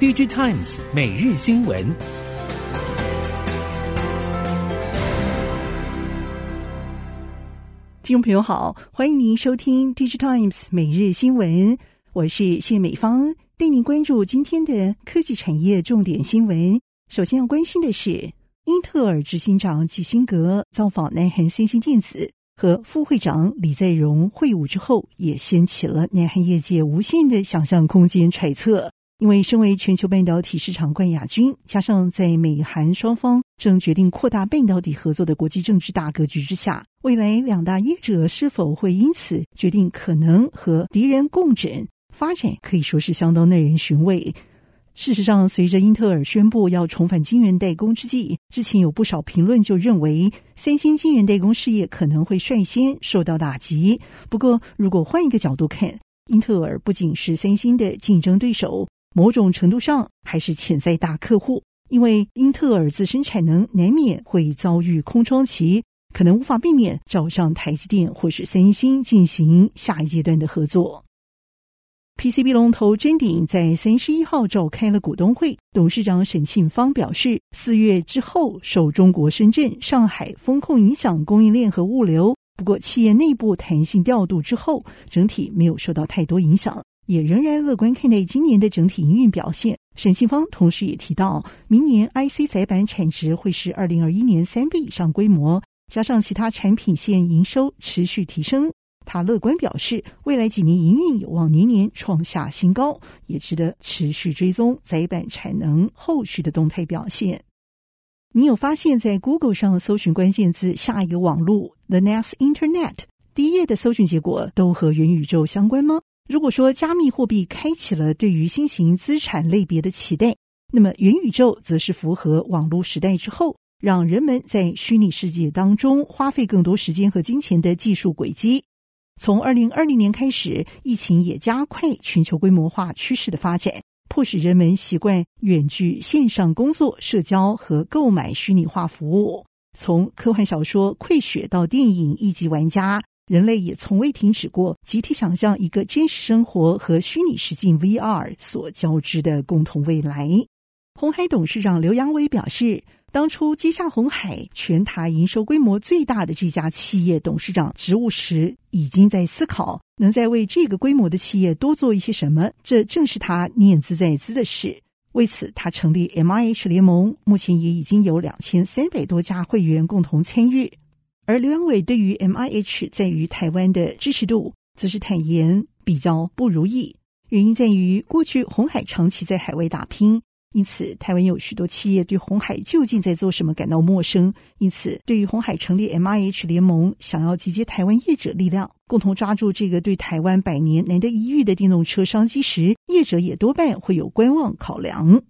DigiTimes 每日新闻，听众朋友好，欢迎您收听 DigiTimes 每日新闻，我是谢美芳，带您关注今天的科技产业重点新闻。首先要关心的是，英特尔执行长基辛格造访南韩三星电子和副会长李在镕会晤之后，也掀起了南韩业界无限的想象空间揣测。因为身为全球半导体市场冠亚军，加上在美韩双方正决定扩大半导体合作的国际政治大格局之下，未来两大业者是否会因此决定可能和敌人共枕，发展可以说是相当耐人寻味。事实上，随着英特尔宣布要重返晶圆代工之际，之前有不少评论就认为，三星晶圆代工事业可能会率先受到打击。不过，如果换一个角度看，英特尔不仅是三星的竞争对手。某种程度上还是潜在大客户，因为英特尔自身产能难免会遭遇空窗期，可能无法避免找上台积电或是三星进行下一阶段的合作。PCB 龙头臻鼎在三十一号召开了股东会，董事长沈庆芳表示，四月之后受中国深圳、上海风控影响供应链和物流，不过企业内部弹性调度之后，整体没有受到太多影响。也仍然乐观看待今年的整体营运表现。沈庆芳同时也提到，明年 IC 载板产值会是二零二一年三倍以上规模，加上其他产品线营收持续提升，他乐观表示，未来几年营运有望年年创下新高，也值得持续追踪载板产能后续的动态表现。你有发现，在 Google 上搜寻关键字“下一个网络 ”（The Next Internet），第一页的搜寻结果都和元宇宙相关吗？如果说加密货币开启了对于新型资产类别的期待，那么元宇宙则是符合网络时代之后，让人们在虚拟世界当中花费更多时间和金钱的技术轨迹。从二零二零年开始，疫情也加快全球规模化趋势的发展，迫使人们习惯远距线上工作、社交和购买虚拟化服务。从科幻小说《溃雪》到电影《一级玩家》。人类也从未停止过集体想象一个真实生活和虚拟实境 VR 所交织的共同未来。鸿海董事长刘扬伟表示，当初接下鸿海全台营收规模最大的这家企业董事长职务时，已经在思考能在为这个规模的企业多做一些什么。这正是他念兹在兹的事。为此，他成立 MIH 联盟，目前也已经有两千三百多家会员共同参与。而刘扬伟对于 MIH 在于台湾的支持度，则是坦言比较不如意。原因在于过去红海长期在海外打拼，因此台湾有许多企业对红海究竟在做什么感到陌生。因此，对于红海成立 MIH 联盟，想要集结台湾业者力量，共同抓住这个对台湾百年难得一遇的电动车商机时，业者也多半会有观望考量。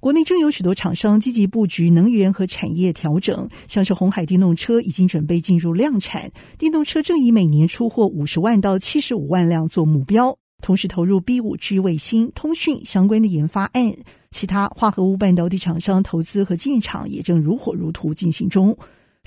国内正有许多厂商积极布局能源和产业调整，像是红海电动车已经准备进入量产，电动车正以每年出货五十万到七十五万辆做目标，同时投入 B 五 G 卫星通讯相关的研发案，其他化合物半导体厂商投资和进场也正如火如荼进行中。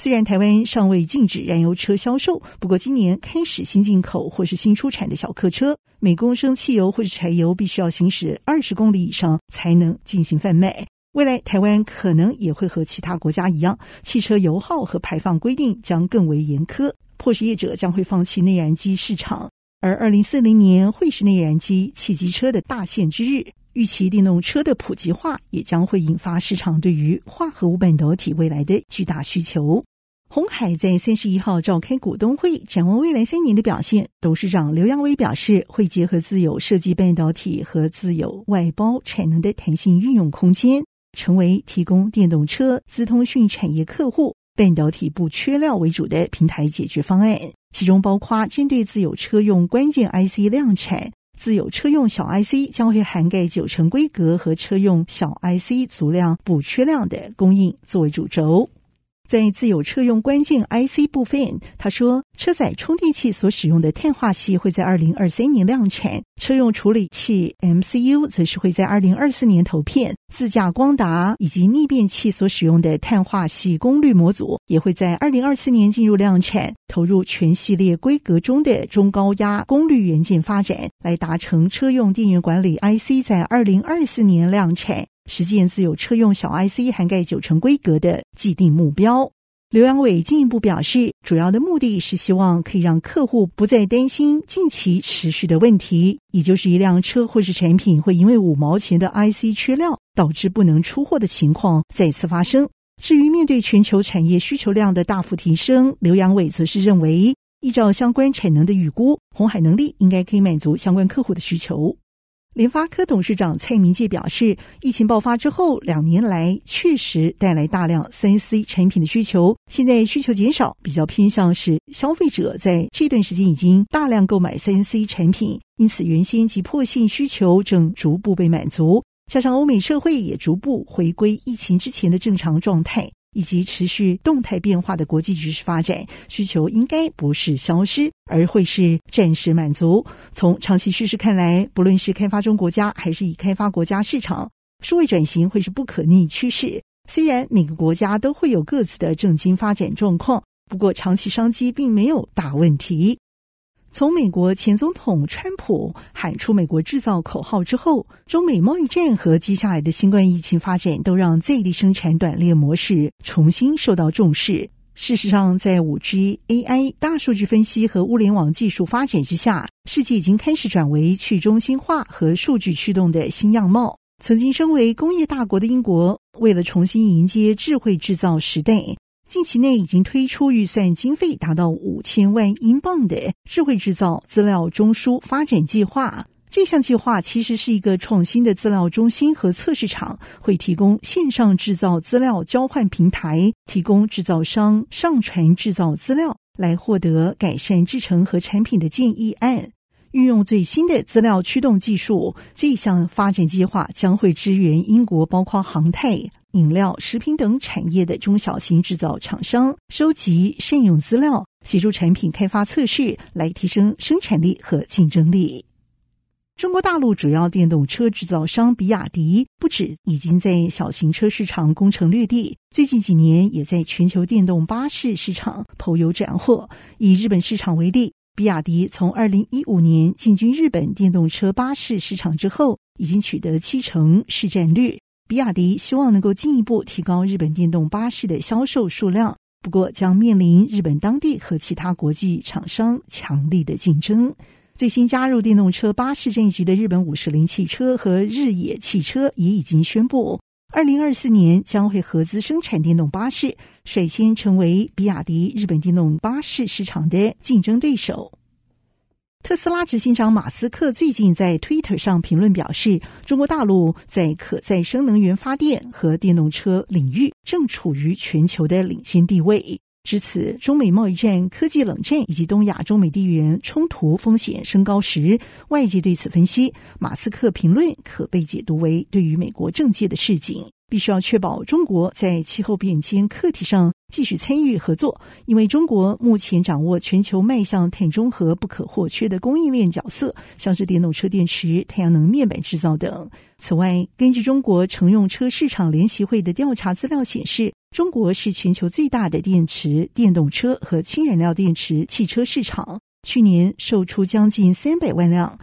虽然台湾尚未禁止燃油车销售，不过今年开始新进口或是新出产的小客车，每公升汽油或是柴油必须要行驶二十公里以上才能进行贩卖。未来台湾可能也会和其他国家一样，汽车油耗和排放规定将更为严苛，迫使业者将会放弃内燃机市场。而二零四零年会是内燃机汽机车的大限之日，预期电动车的普及化也将会引发市场对于化合物半导体未来的巨大需求。鸿海在三十一号召开股东会，展望未来三年的表现。董事长刘扬伟表示，会结合自有设计半导体和自有外包产能的弹性运用空间，成为提供电动车资通讯产业客户半导体不缺料为主的平台解决方案。其中包括针对自有车用关键 IC 量产，自有车用小 IC 将会涵盖九成规格和车用小 IC 足量补缺量的供应作为主轴。在自有车用关键 IC 部分，他说，车载充电器所使用的碳化矽会在二零二三年量产，车用处理器 MCU 则是会在二零二四年投片，自驾光达以及逆变器所使用的碳化矽功率模组也会在二零二四年进入量产，投入全系列规格中的中高压功率元件发展，来达成车用电源管理 IC 在二零二四年量产。实现自有车用小 IC 涵盖九成规格的既定目标。刘阳伟进一步表示，主要的目的是希望可以让客户不再担心近期持续的问题，也就是一辆车或是产品会因为五毛钱的 IC 缺料导致不能出货的情况再次发生。至于面对全球产业需求量的大幅提升，刘阳伟则是认为，依照相关产能的预估，红海能力应该可以满足相关客户的需求。联发科董事长蔡明介表示，疫情爆发之后两年来，确实带来大量三 C 产品的需求。现在需求减少，比较偏向是消费者在这段时间已经大量购买三 C 产品，因此原先急迫性需求正逐步被满足。加上欧美社会也逐步回归疫情之前的正常状态。以及持续动态变化的国际局势发展，需求应该不是消失，而会是暂时满足。从长期趋势看来，不论是开发中国家还是已开发国家市场，数位转型会是不可逆趋势。虽然每个国家都会有各自的政经发展状况，不过长期商机并没有大问题。从美国前总统川普喊出“美国制造”口号之后，中美贸易战和接下来的新冠疫情发展，都让在地生产短链模式重新受到重视。事实上，在五 G、AI、大数据分析和物联网技术发展之下，世界已经开始转为去中心化和数据驱动的新样貌。曾经身为工业大国的英国，为了重新迎接智慧制造时代。近期内已经推出预算经费达到五千万英镑的智慧制造资料中枢发展计划。这项计划其实是一个创新的资料中心和测试场，会提供线上制造资料交换平台，提供制造商上传制造资料来获得改善制程和产品的建议案。运用最新的资料驱动技术，这项发展计划将会支援英国包括航太。饮料、食品等产业的中小型制造厂商收集、善用资料，协助产品开发测试，来提升生产力和竞争力。中国大陆主要电动车制造商比亚迪，不止已经在小型车市场攻城略地，最近几年也在全球电动巴士市场颇有斩获。以日本市场为例，比亚迪从二零一五年进军日本电动车巴士市场之后，已经取得七成市占率。比亚迪希望能够进一步提高日本电动巴士的销售数量，不过将面临日本当地和其他国际厂商强力的竞争。最新加入电动车巴士这一局的日本五十铃汽车和日野汽车也已经宣布，二零二四年将会合资生产电动巴士，率先成为比亚迪日本电动巴士市场的竞争对手。特斯拉执行长马斯克最近在 Twitter 上评论表示，中国大陆在可再生能源发电和电动车领域正处于全球的领先地位。至此，中美贸易战、科技冷战以及东亚中美地缘冲突风险升高时，外界对此分析，马斯克评论可被解读为对于美国政界的示警。必须要确保中国在气候变迁课题上继续参与合作，因为中国目前掌握全球迈向碳中和不可或缺的供应链角色，像是电动车电池、太阳能面板制造等。此外，根据中国乘用车市场联席会的调查资料显示，中国是全球最大的电池、电动车和氢燃料电池汽车市场，去年售出将近三百万辆。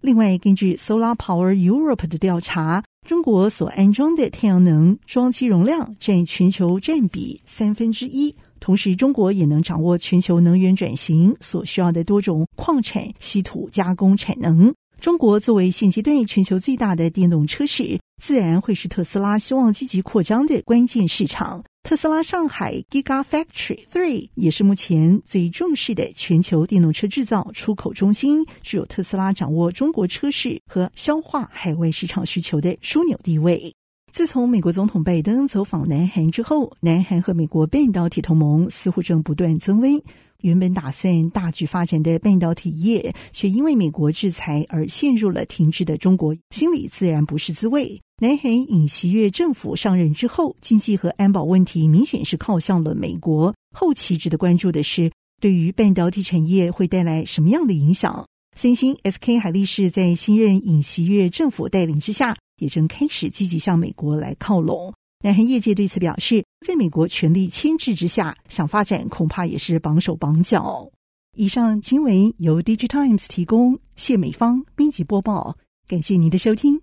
另外，根据 Solar Power Europe 的调查，中国所安装的太阳能装机容量占全球占比三分之一。同时，中国也能掌握全球能源转型所需要的多种矿产、稀土加工产能。中国作为现阶段全球最大的电动车市，自然会是特斯拉希望积极扩张的关键市场。特斯拉上海 Gigafactory Three 也是目前最重视的全球电动车制造出口中心，具有特斯拉掌握中国车市和消化海外市场需求的枢纽地位。自从美国总统拜登走访南韩之后，南韩和美国半导体同盟似乎正不断增温。原本打算大举发展的半导体业，却因为美国制裁而陷入了停滞的中国，心里自然不是滋味。南韩尹锡悦政府上任之后，经济和安保问题明显是靠向了美国。后期值得关注的是，对于半导体产业会带来什么样的影响？三星、SK 海力士在新任尹锡悦政府带领之下，也正开始积极向美国来靠拢。南韩业界对此表示，在美国权力牵制之下，想发展恐怕也是绑手绑脚。以上新闻由 DigiTimes 提供，谢美方编辑播报，感谢您的收听。